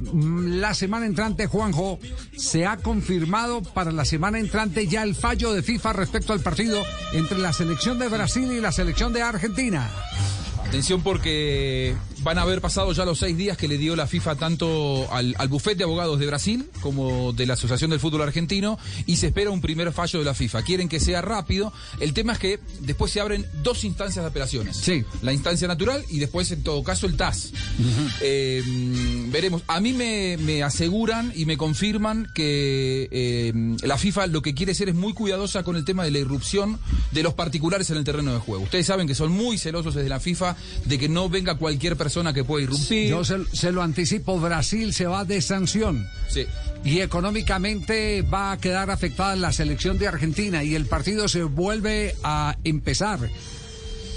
mm, la semana entrante, Juanjo, se ha confirmado para la semana entrante ya el fallo de FIFA respecto al partido entre la selección de Brasil y la selección de Argentina. Atención porque van a haber pasado ya los seis días que le dio la FIFA tanto al, al bufete de abogados de Brasil como de la Asociación del Fútbol Argentino y se espera un primer fallo de la FIFA. Quieren que sea rápido. El tema es que después se abren dos instancias de apelaciones. Sí. La instancia natural y después en todo caso el TAS. Eh, veremos. A mí me, me aseguran y me confirman que eh, la FIFA lo que quiere ser es muy cuidadosa con el tema de la irrupción de los particulares en el terreno de juego. Ustedes saben que son muy celosos desde la FIFA de que no venga cualquier persona que pueda irrumpir. Yo se, se lo anticipo, Brasil se va de sanción. Sí. Y económicamente va a quedar afectada la selección de Argentina y el partido se vuelve a empezar.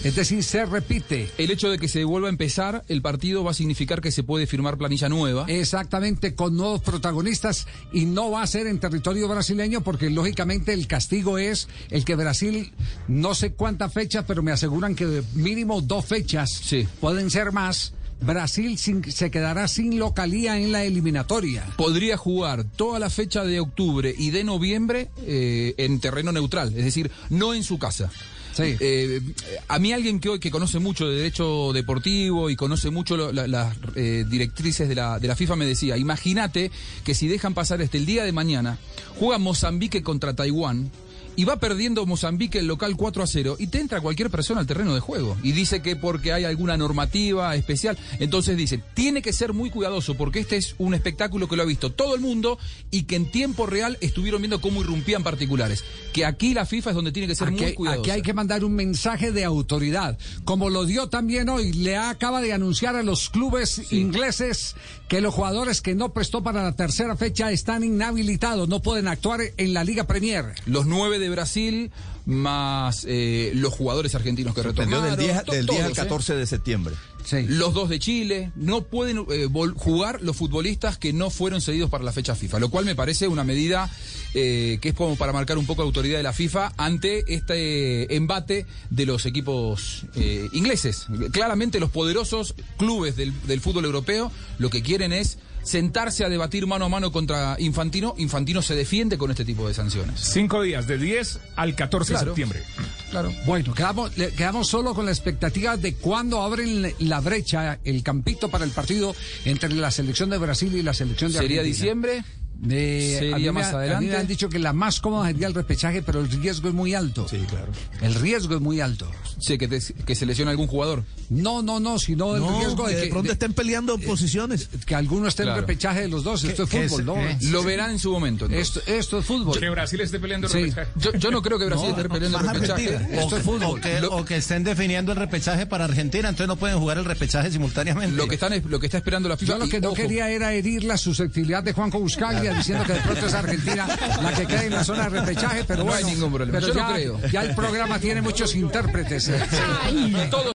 Es decir, se repite. El hecho de que se vuelva a empezar el partido va a significar que se puede firmar planilla nueva. Exactamente, con nuevos protagonistas y no va a ser en territorio brasileño porque lógicamente el castigo es el que Brasil, no sé cuántas fechas, pero me aseguran que mínimo dos fechas Sí. pueden ser más. Brasil sin- se quedará sin localía en la eliminatoria. Podría jugar toda la fecha de octubre y de noviembre eh, en terreno neutral, es decir, no en su casa. Sí. Eh, a mí alguien que hoy que conoce mucho de derecho deportivo y conoce mucho lo- la- las eh, directrices de la, de la FIFA me decía, imagínate que si dejan pasar este el día de mañana, juega Mozambique contra Taiwán y va perdiendo Mozambique el local 4 a 0 y te entra cualquier persona al terreno de juego y dice que porque hay alguna normativa especial, entonces dice, tiene que ser muy cuidadoso porque este es un espectáculo que lo ha visto todo el mundo y que en tiempo real estuvieron viendo cómo irrumpían particulares, que aquí la FIFA es donde tiene que ser muy Aquí, cuidadosa. aquí hay que mandar un mensaje de autoridad, como lo dio también hoy. Le acaba de anunciar a los clubes ingleses que los jugadores que no prestó para la tercera fecha están inhabilitados, no pueden actuar en la Liga Premier. los nueve de Brasil más eh, los jugadores argentinos que retornaron. del 10, to- del 10 al todos, ¿eh? 14 de septiembre. Sí. Los dos de Chile no pueden eh, jugar los futbolistas que no fueron cedidos para la fecha FIFA, lo cual me parece una medida eh, que es como para marcar un poco la autoridad de la FIFA ante este embate de los equipos eh, ingleses. Claramente los poderosos clubes del, del fútbol europeo lo que quieren es sentarse a debatir mano a mano contra Infantino. Infantino se defiende con este tipo de sanciones. Cinco días, de 10 al 14 de septiembre. Claro. Bueno, quedamos, quedamos solo con la expectativa de cuándo abren la brecha, el campito para el partido entre la selección de Brasil y la selección de ¿Sería Argentina. diciembre? Eh, Sería a mí me más ha- A mí adelante. me han dicho que la más cómoda sería el repechaje, pero el riesgo es muy alto. Sí, claro. El riesgo es muy alto. Sí, que, te- que se lesiona algún jugador. No, no, no, sino el No, riesgo de que de pronto de- estén peleando posiciones. que alguno esté en repechaje de los dos. Esto es fútbol, es- ¿no? eh, Lo verán en su momento. Esto, esto es fútbol. Que Brasil esté peleando el Sí. repechaje. Yo, yo no creo que Brasil No, esté peleando el repechaje. Esto es fútbol. O que, Lo- o que estén definiendo el repechaje para Argentina, entonces no pueden jugar el repechaje simultáneamente. Lo que, están, es- lo que está esperando la FIFA. Yo lo y que no ojo, quería era herir la susceptibilidad de Juanjo Buscaglia diciendo que de pronto es Argentina la que queda en la zona de repechaje, pero No hay ningún problema. Pero Yo no ya, creo. ya el programa tiene muchos intérpretes.